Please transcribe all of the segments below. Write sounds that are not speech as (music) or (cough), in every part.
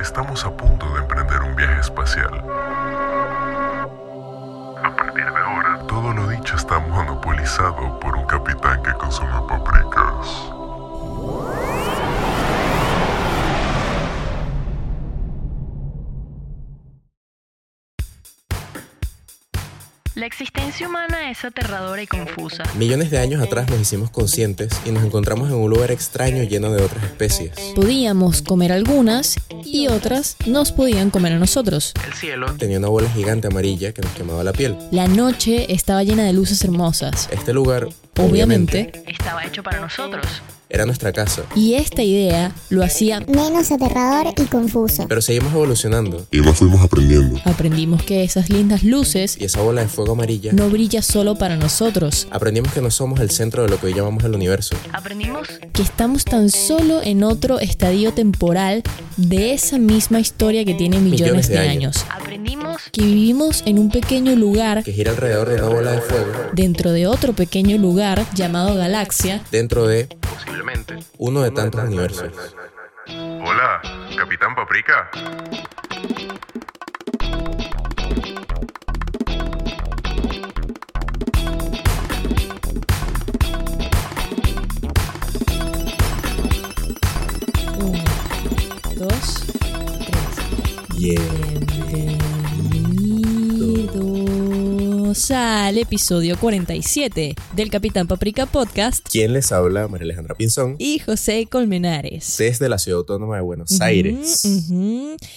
estamos a punto de emprender un viaje espacial. A partir de ahora, todo lo dicho está monopolizado por un capitán que consume paprikas. Existencia humana es aterradora y confusa. Millones de años atrás nos hicimos conscientes y nos encontramos en un lugar extraño lleno de otras especies. Podíamos comer algunas y otras nos podían comer a nosotros. El cielo tenía una bola gigante amarilla que nos quemaba la piel. La noche estaba llena de luces hermosas. Este lugar, Obviamente, Estaba hecho para nosotros. Era nuestra casa. y esta idea lo hacía menos aterrador y confuso. Pero seguimos evolucionando Y más fuimos aprendiendo. Aprendimos que esas lindas luces y esa bola de fuego amarilla no brilla solo para nosotros, aprendimos que no somos el centro de lo que hoy llamamos el universo. Aprendimos que estamos tan solo en otro estadio temporal de esa misma historia que tiene millones, de, años. Aprendimos Que vivimos en un pequeño lugar Que gira alrededor de una bola de fuego dentro de otro pequeño lugar llamado galaxia dentro de, posiblemente, uno de tantos universos. Hola, Capitán Paprika. Uno, dos, tres. Bienvenidos al episodio 47 del Capitán Paprika Podcast ¿Quién les habla? María Alejandra Pinzón. y José Colmenares. Desde la Ciudad Autónoma de Buenos Aires.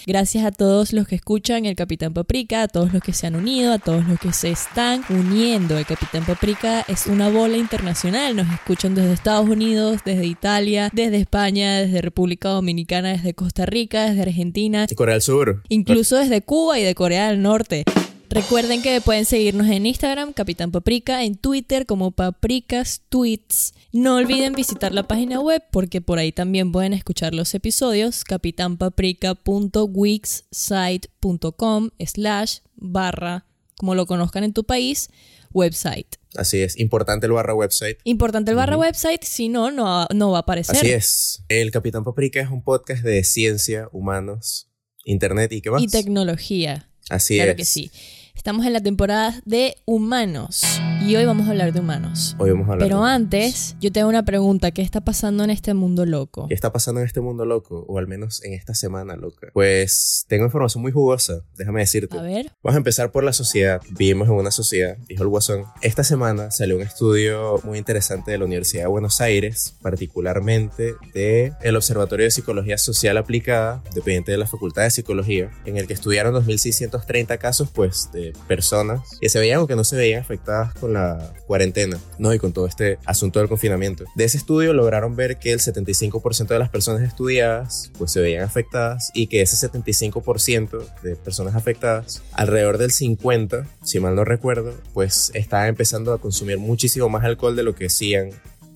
Gracias a todos los que escuchan el Capitán Paprika, a todos los que se han unido, a todos los que se están uniendo. El Capitán Paprika es una bola internacional. Nos escuchan desde Estados Unidos, desde Italia, desde España, desde República Dominicana, desde Costa Rica, desde Argentina, Y Corea del Sur. incluso desde Cuba y de Corea del Norte. Recuerden que pueden seguirnos en Instagram, Capitán Paprika, en Twitter como Paprikas Tweets. No olviden visitar la página web porque por ahí también pueden escuchar los episodios, capitanpaprika.wixsite.com slash barra, como lo conozcan en tu país, website. Así es, importante el barra website. Importante el barra website, si no, no, no va a aparecer. Así es. El Capitán Paprika es un podcast de ciencia, humanos, internet y qué más. Y tecnología. Así claro es. que sí. Estamos en la temporada de humanos y hoy vamos a hablar de humanos. Hoy vamos a hablar Pero de- antes, yo tengo una pregunta. ¿Qué está pasando en este mundo loco? ¿Qué está pasando en este mundo loco? O al menos en esta semana loca. Pues tengo información muy jugosa, déjame decirte. A ver. Vamos a empezar por la sociedad. Vivimos en una sociedad, dijo el Guasón. Esta semana salió un estudio muy interesante de la Universidad de Buenos Aires, particularmente de el Observatorio de Psicología Social Aplicada, dependiente de la Facultad de Psicología, en el que estudiaron 2.630 casos, pues, de personas que se veían o que no se veían afectadas con la cuarentena, ¿no? Y con todo este asunto del confinamiento. De ese estudio lograron ver que el 75% de las personas estudiadas, pues, se veían afectadas y que ese 75% de personas afectadas, alrededor del 50, si mal no recuerdo, pues estaban empezando a consumir muchísimo más alcohol de lo que hacían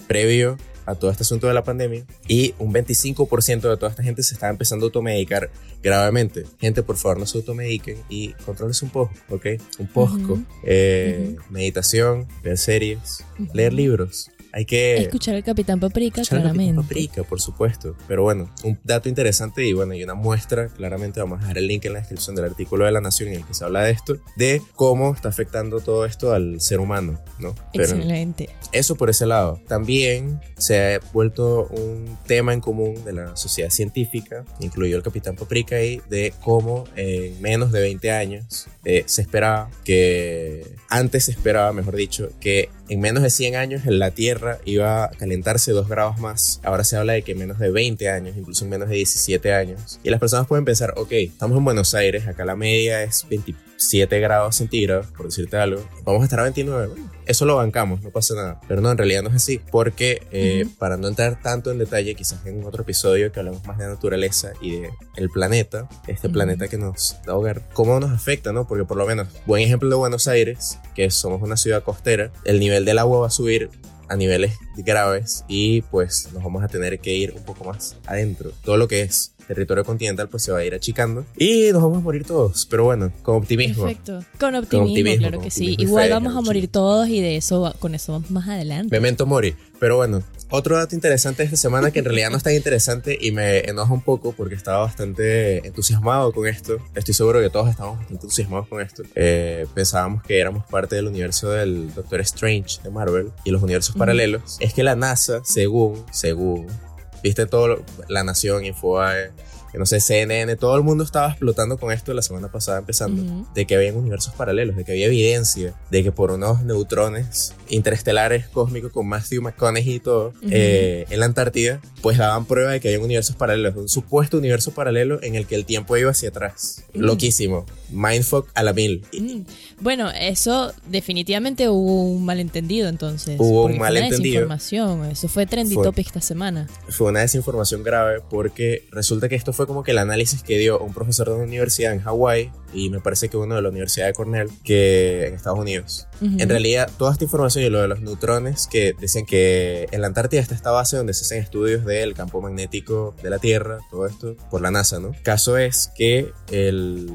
previo a todo este asunto de la pandemia y un 25% de toda esta gente se estaba empezando a automedicar gravemente. Gente, por favor, no se automediquen y controles un poco, ¿ok? Un poco. Ujú. Eh, Meditación, ver series, leer libros. Hay que Escuchar al Capitán Paprika, escuchar claramente. paprika, por supuesto. Pero bueno, un dato interesante y bueno, y una muestra, claramente vamos a dejar el link en la descripción del artículo de La Nación en el que se habla de esto, de cómo está afectando todo esto al ser humano, ¿no? Pero Excelente. eso por ese lado. También se ha vuelto un tema en común de la sociedad científica, incluido el capitán Paprika ahí, de cómo en menos de 20 años eh, se esperaba que, antes se esperaba, mejor dicho, que en menos de 100 años la Tierra iba a calentarse 2 grados más. Ahora se habla de que en menos de 20 años, incluso en menos de 17 años. Y las personas pueden pensar, ok, estamos en Buenos Aires, acá la media es 27 grados centígrados, por decirte algo. Vamos a estar a 29. Bueno, eso lo bancamos, no pasa nada. Pero no, en realidad no es así. Porque eh, para no entrar tanto en detalle, quizás en otro episodio que hablamos más de naturaleza y de el planeta, este planeta que nos da hogar, cómo nos afecta, ¿no? Porque por lo menos, buen ejemplo de Buenos Aires, que somos una ciudad costera, el nivel del agua va a subir a niveles graves y pues nos vamos a tener que ir un poco más adentro. Todo lo que es territorio continental pues se va a ir achicando y nos vamos a morir todos, pero bueno, con optimismo. Perfecto. Con optimismo, optimismo, claro con que sí. optimismo Igual vamos a morir todos y de eso, con eso vamos más adelante. Memento mori. Pero bueno, Otro dato interesante de esta semana que en realidad no es tan interesante y me enoja un poco porque estaba bastante entusiasmado con esto. Estoy seguro que todos estamos bastante entusiasmados con esto. Eh, pensábamos que éramos parte del universo del Doctor Strange de Marvel y los universos paralelos. Es que la NASA, según, según, viste todo, la Nación, Infobae, que no sé, CNN, todo el mundo estaba explotando con esto la semana pasada empezando, de que había universos paralelos, de que había evidencia de que por unos neutrones interestelares cósmicos con Matthew McConaughey y todo, eh, en la Antártida, pues daban prueba de que había universos paralelos, un supuesto universo paralelo en el que el tiempo iba hacia atrás. Loquísimo. Mindfuck a la mil. Mm. Bueno, eso definitivamente hubo un malentendido entonces. Hubo un fue una malentendido. desinformación. Eso fue trendy Fue. topic esta semana. Fue una desinformación grave porque resulta que esto fue como que el análisis que dio un profesor de una universidad en Hawái y me parece que uno de la Universidad de Cornell que en Estados Unidos. En realidad, toda esta información y lo de los neutrones que decían que en la Antártida está esta base donde se hacen estudios del campo magnético de la Tierra, todo esto por la NASA, ¿no? Caso es que el,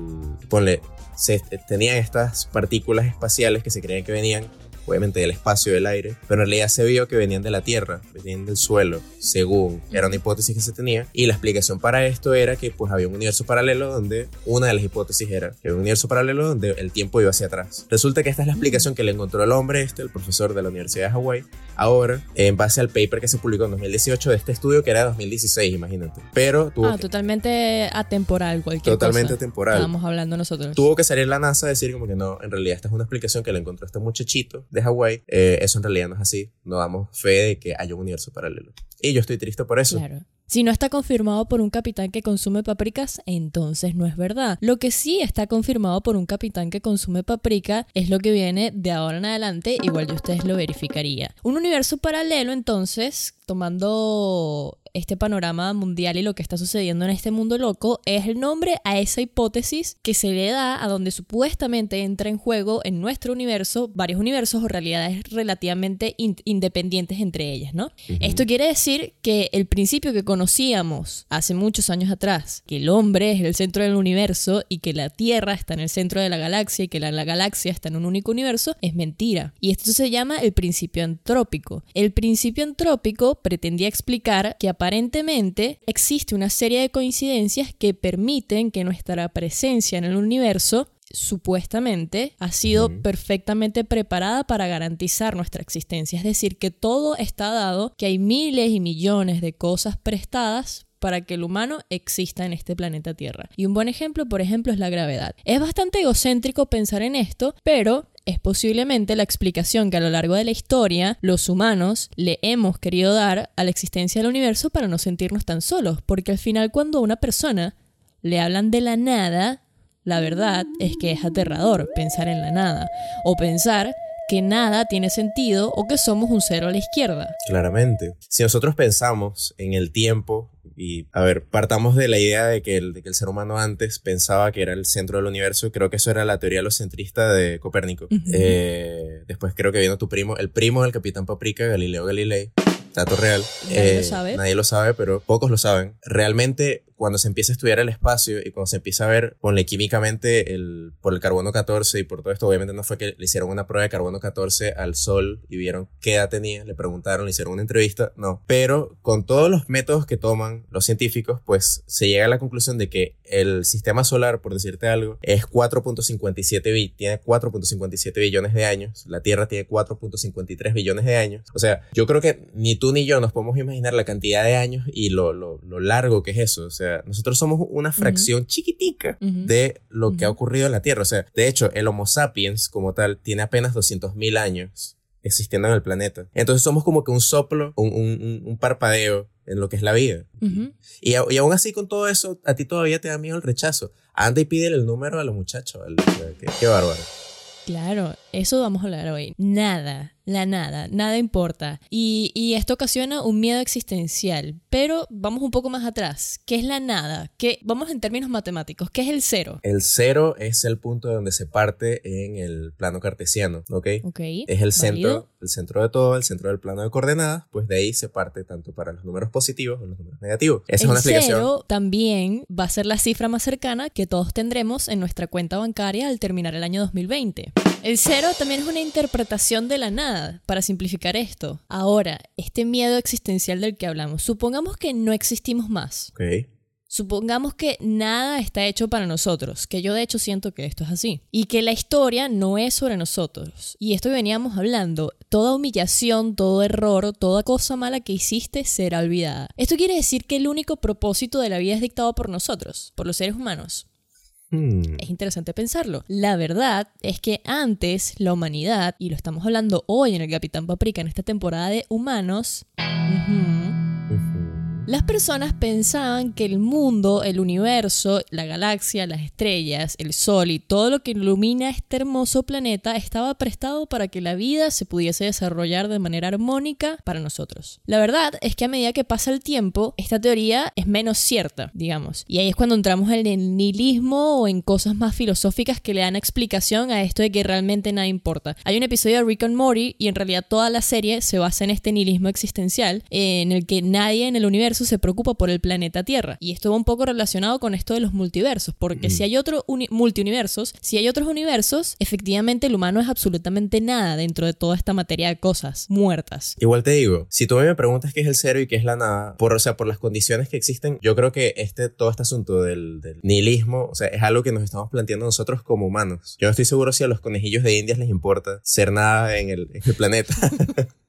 ponle, se tenían estas partículas espaciales que se creían que venían obviamente del espacio, del aire, pero en realidad se vio que venían de la Tierra, venían del suelo, según era una hipótesis que se tenía, y la explicación para esto era que pues había un universo paralelo donde una de las hipótesis era que había un universo paralelo donde el tiempo iba hacia atrás. Resulta que esta es la explicación que le encontró el hombre este, el profesor de la Universidad de Hawái, ahora en base al paper que se publicó en 2018 de este estudio que era de 2016, imagínate. Pero tuvo Ah, que- totalmente atemporal cualquier Totalmente cosa. temporal. Estábamos hablando nosotros. Tuvo que salir la NASA a decir como que no, en realidad esta es una explicación que le encontró este muchachito de Hawái. Eh, eso en realidad no es así. No damos fe de que haya un universo paralelo. Y yo estoy triste por eso. Claro. Si no está confirmado por un capitán que consume paprikas, entonces no es verdad. Lo que sí está confirmado por un capitán que consume paprika es lo que viene de ahora en adelante, igual de ustedes lo verificaría. Un universo paralelo, entonces, tomando este panorama mundial y lo que está sucediendo en este mundo loco, es el nombre a esa hipótesis que se le da a donde supuestamente entra en juego en nuestro universo varios universos o realidades relativamente in- independientes entre ellas, ¿no? Esto quiere decir que el principio que conocíamos hace muchos años atrás, que el hombre es el centro del universo y que la Tierra está en el centro de la galaxia y que la, la galaxia está en un único universo, es mentira. Y esto se llama el principio antrópico. El principio antrópico pretendía explicar que aparentemente existe una serie de coincidencias que permiten que nuestra presencia en el universo supuestamente ha sido perfectamente preparada para garantizar nuestra existencia. Es decir, que todo está dado, que hay miles y millones de cosas prestadas para que el humano exista en este planeta Tierra. Y un buen ejemplo, por ejemplo, es la gravedad. Es bastante egocéntrico pensar en esto, pero es posiblemente la explicación que a lo largo de la historia los humanos le hemos querido dar a la existencia del universo para no sentirnos tan solos, porque al final cuando a una persona le hablan de la nada, la verdad es que es aterrador pensar en la nada o pensar que nada tiene sentido o que somos un cero a la izquierda. Claramente. Si nosotros pensamos en el tiempo y, a ver, partamos de la idea de que, el, de que el ser humano antes pensaba que era el centro del universo, creo que eso era la teoría locentrista de Copérnico. Ujú. Eh, después creo que vino tu primo, el primo del capitán Paprika, Galileo Galilei. Dato real. Nadie lo sabe. Nadie lo sabe, pero pocos lo saben. Realmente, cuando se empieza a estudiar el espacio y cuando se empieza a ver, ponle químicamente el, por el carbono 14 y por todo esto, obviamente no fue que le hicieron una prueba de carbono 14 al Sol y vieron qué edad tenía, le preguntaron, le hicieron una entrevista, no. Pero con todos los métodos que toman los científicos, pues se llega a la conclusión de que el sistema solar, por decirte algo, es 4.57 bi- tiene 4.57 billones de años, la Tierra tiene 4.53 billones de años. O sea, yo creo que ni tú ni yo nos podemos imaginar la cantidad de años y lo, lo, lo largo que es eso. O sea, nosotros somos una fracción chiquitica Ujú. de lo que ha ocurrido en la Tierra. O sea, de hecho, el Homo sapiens como tal tiene apenas 200.000 años existiendo en el planeta. Entonces somos como que un soplo, un, un- parpadeo en lo que es la vida. Y, y aún así con todo eso, a ti todavía te da miedo el rechazo. Anda y pídele el número a los muchachos. qué, qué bárbaro. Claro, eso vamos a hablar hoy. Nada, la nada, nada importa. Y, y esto ocasiona un miedo existencial. Pero vamos un poco más atrás. ¿Qué es la nada? ¿Qué, vamos en términos matemáticos. ¿Qué es el cero? El cero es el punto de donde se parte en el plano cartesiano, ¿ok? Ok. Es el válido. centro, el centro de todo, el centro del plano de coordenadas, pues de ahí se parte tanto para los números positivos o los números negativos. Esa es una explicación. cero también va a ser la cifra más cercana que todos tendremos en nuestra cuenta bancaria al terminar el año 2020. El cero también es una interpretación de la nada, para simplificar esto. Ahora, este miedo existencial del que hablamos, supongamos que no existimos más. Ok. Supongamos que nada está hecho para nosotros, que yo de hecho siento que esto es así, y que la historia no es sobre nosotros. Y esto que veníamos hablando, toda humillación, todo error, toda cosa mala que hiciste será olvidada. Esto quiere decir que el único propósito de la vida es dictado por nosotros, por los seres humanos. Hmm. Es interesante pensarlo. La verdad es que antes la humanidad, y lo estamos hablando hoy en el Capitán Paprika en esta temporada de humanos. Las personas pensaban que el mundo, el universo, la galaxia, las estrellas, el sol y todo lo que ilumina este hermoso planeta estaba prestado para que la vida se pudiese desarrollar de manera armónica para nosotros. La verdad es que a medida que pasa el tiempo, esta teoría es menos cierta, digamos. Y ahí es cuando entramos en el nihilismo o en cosas más filosóficas que le dan explicación a esto de que realmente nada importa. Hay un episodio de Rick and Morty y en realidad toda la serie se basa en este nihilismo existencial en el que nadie en el universo se preocupa por el planeta Tierra. Y esto va un poco relacionado con esto de los multiversos, porque si hay otro uni- multiuniversos, si hay otros universos, efectivamente el humano es absolutamente nada dentro de toda esta materia de cosas muertas. Igual te digo, si tú a mí me preguntas qué es el cero y qué es la nada, por, o sea, por las condiciones que existen, yo creo que este, todo este asunto del, del nihilismo, o sea, es algo que nos estamos planteando nosotros como humanos. Yo no estoy seguro si a los conejillos de indias les importa ser nada en el, en el planeta. (laughs)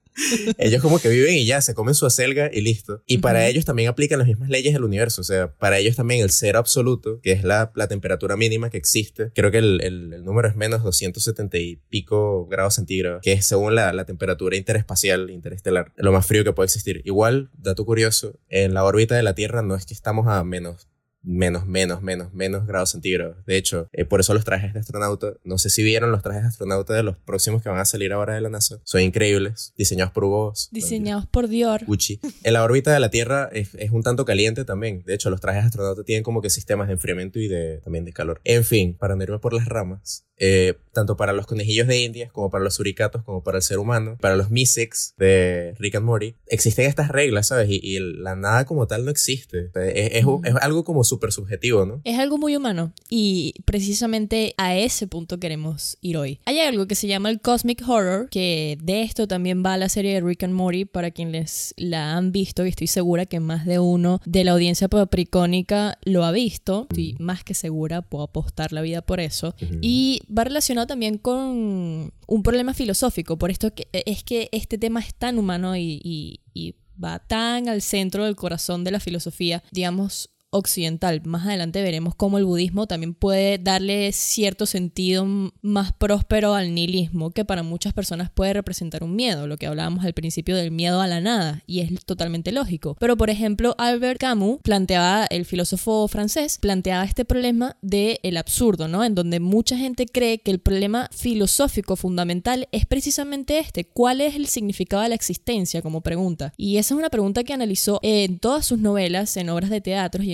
ellos como que viven y ya, se comen su acelga y listo. Y para ellos también aplican las mismas leyes del universo. O sea, para ellos también el cero absoluto, que es la, la temperatura mínima que existe, creo que el, el- el número es menos 270 y pico grados centígrados, que es según la, la temperatura interespacial, interestelar, lo más frío que puede existir. Igual, dato curioso, en la órbita de la Tierra no es que estamos a menos menos, menos, menos, menos grados centígrados. De hecho, eh, por eso los trajes de astronauta, no sé si vieron los trajes de astronauta de los próximos que van a salir ahora de la NASA. Son increíbles, diseñados por Hugo Boss. Diseñados por Dior. Gucci. En la órbita de la Tierra es, es un tanto caliente también. De hecho, los trajes de astronauta tienen como que sistemas de enfriamiento y de, también de calor. En fin, para no irme por las ramas, eh, tanto para los conejillos de Indias, como para los suricatos, como para el ser humano, para los Mystics de Rick and Morty, existen estas reglas, ¿sabes? Y, y la nada como tal no existe. Es, es es algo como súper subjetivo, ¿no? Es algo muy humano y precisamente a ese punto queremos ir hoy. Hay algo que se llama el Cosmic Horror, que de esto también va la serie de Rick and Morty para quienes la han visto y estoy segura que más de uno de la audiencia papricónica lo ha visto. Estoy más que segura, puedo apostar la vida por eso. Y va relacionado también con un problema filosófico, por esto que, es que este tema es tan humano y- y- y va tan al centro del corazón de la filosofía, digamos, occidental. Más adelante veremos cómo el budismo también puede darle cierto sentido más próspero al nihilismo, que para muchas personas puede representar un miedo, lo que hablábamos al principio del miedo a la nada, y es totalmente lógico. Pero, por ejemplo, Albert Camus planteaba, el filósofo francés, planteaba este problema del el absurdo, ¿no? En donde mucha gente cree que el problema filosófico fundamental es precisamente este, ¿cuál es el significado de la existencia? Como pregunta. Y esa es una pregunta que analizó en todas sus novelas, en obras de teatro y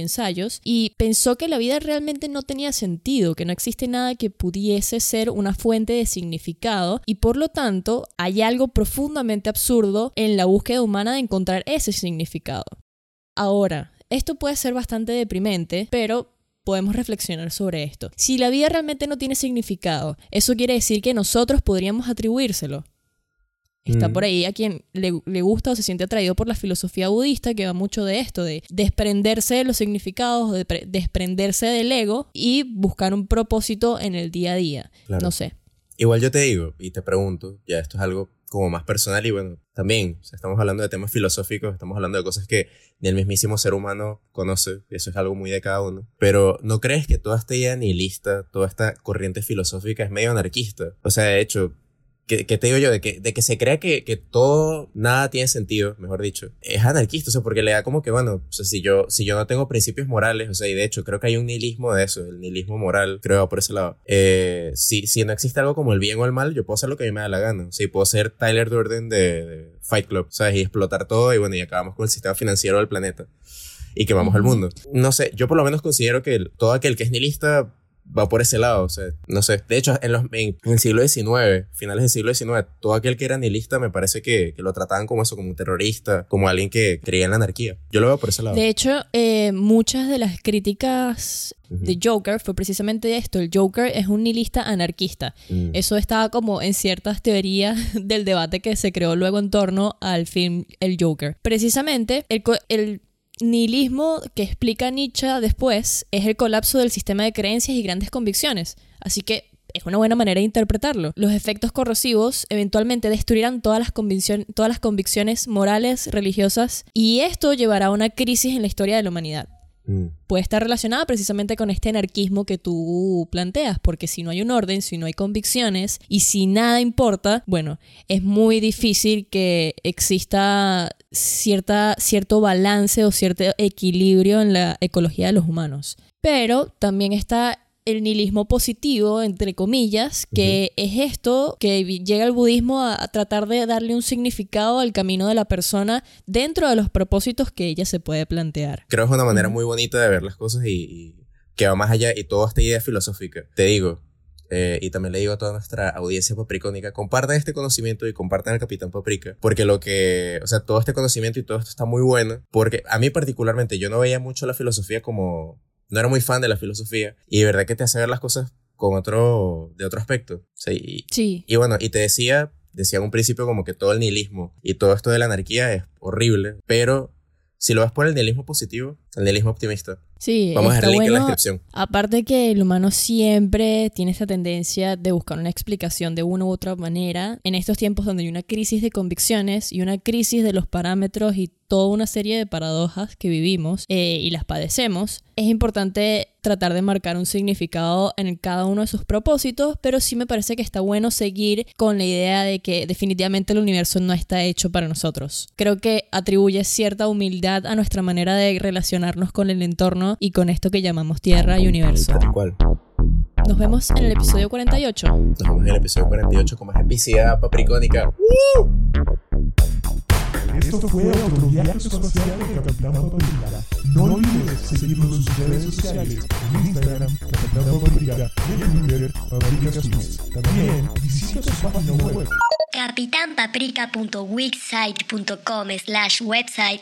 y pensó que la vida realmente no tenía sentido, que no existe nada que pudiese ser una fuente de significado, y por lo tanto hay algo profundamente absurdo en la búsqueda humana de encontrar ese significado. Ahora, esto puede ser bastante deprimente, pero podemos reflexionar sobre esto. Si la vida realmente no tiene significado, eso quiere decir que nosotros podríamos atribuírselo. Está Mm. por ahí a quien le, le gusta o se siente atraído por la filosofía budista, que va mucho de esto, de desprenderse de los significados, de pre- desprenderse del ego y buscar un propósito en el día a día. Claro. No sé. Igual yo te digo y te pregunto, ya esto es algo como más personal y bueno, también o sea, estamos hablando de temas filosóficos, estamos hablando de cosas que ni el mismísimo ser humano conoce, y eso es algo muy de cada uno. Pero ¿no crees que toda esta idea nihilista, toda esta corriente filosófica es medio anarquista? O sea, de hecho, ¿qué, qué te digo yo? De que, de que se crea que, que todo, nada tiene sentido, mejor dicho. Es anarquista, o sea, porque le da como que, bueno, o sea, si yo, si yo no tengo principios morales, o sea, y de hecho creo que hay un nihilismo de eso, el nihilismo moral, creo que por ese lado. Eh, si, si no existe algo como el bien o el mal, yo puedo hacer lo que a mí me da la gana. O sea, y puedo ser Tyler Durden de, de Fight Club, ¿sabes? Y explotar todo y bueno, y acabamos con el sistema financiero del planeta. Y quemamos el mundo. No sé, yo por lo menos considero que todo aquel que es nihilista va por ese lado, o sea, no sé. De hecho, en, los, en, el siglo XIX, finales del siglo XIX, todo aquel que era nihilista me parece que, que, lo trataban como eso, como un terrorista, como alguien que creía en la anarquía. Yo lo veo por ese lado. De hecho, eh, muchas de las críticas de Joker fue precisamente esto. El Joker es un nihilista anarquista. Mm. Eso estaba como en ciertas teorías (laughs) del debate que se creó luego en torno al film El Joker. Precisamente, el, el nihilismo que explica Nietzsche después es el colapso del sistema de creencias y grandes convicciones. Así que es una buena manera de interpretarlo. Los efectos corrosivos eventualmente destruirán todas las, todas las convicciones morales, religiosas, y esto llevará a una crisis en la historia de la humanidad. Mm. Puede estar relacionada precisamente con este anarquismo que tú planteas, porque si no hay un orden, si no hay convicciones y si nada importa, bueno, es muy difícil que exista cierta, cierto balance o cierto equilibrio en la ecología de los humanos. Pero también está el nihilismo positivo, entre comillas, que es esto que llega el budismo a, tratar de darle un significado al camino de la persona dentro de los propósitos que ella se puede plantear. Creo que es una manera muy bonita de ver las cosas y, y que va más allá y toda esta idea filosófica. Te digo, eh, y también le digo a toda nuestra audiencia papricónica, compartan este conocimiento y compartan al Capitán Paprika, porque lo que, o sea, todo este conocimiento y todo esto está muy bueno, porque a mí particularmente yo no veía mucho la filosofía como no era muy fan de la filosofía y de verdad que te hace ver las cosas con otro, de otro aspecto. y, sí. Y bueno, y te decía, decía en un principio como que todo el nihilismo y todo esto de la anarquía es horrible, pero si lo ves por el nihilismo positivo, el nihilismo optimista, Sí, Vamos a dejar el link en la descripción. Aparte que el humano siempre tiene esta tendencia de buscar una explicación de una u otra manera en estos tiempos donde hay una crisis de convicciones y una crisis de los parámetros y toda una serie de paradojas que vivimos eh, y las padecemos, es importante tratar de marcar un significado en cada uno de sus propósitos, pero sí me parece que está bueno seguir con la idea de que definitivamente el universo no está hecho para nosotros. Creo que atribuye cierta humildad a nuestra manera de relacionarnos con el entorno y con esto que llamamos tierra y universo. Nos vemos en el episodio 48. Nos vemos en el episodio 48 con más epicidad papricónica. Esto fue otro viaje espacial de Capitán Paprika. No olvides seguirnos en sus redes sociales, en Instagram, Capitán Paprika, y en Twitter, Paprika Suiz. También visita su página web. CapitánPaprika.wixsite.com slash website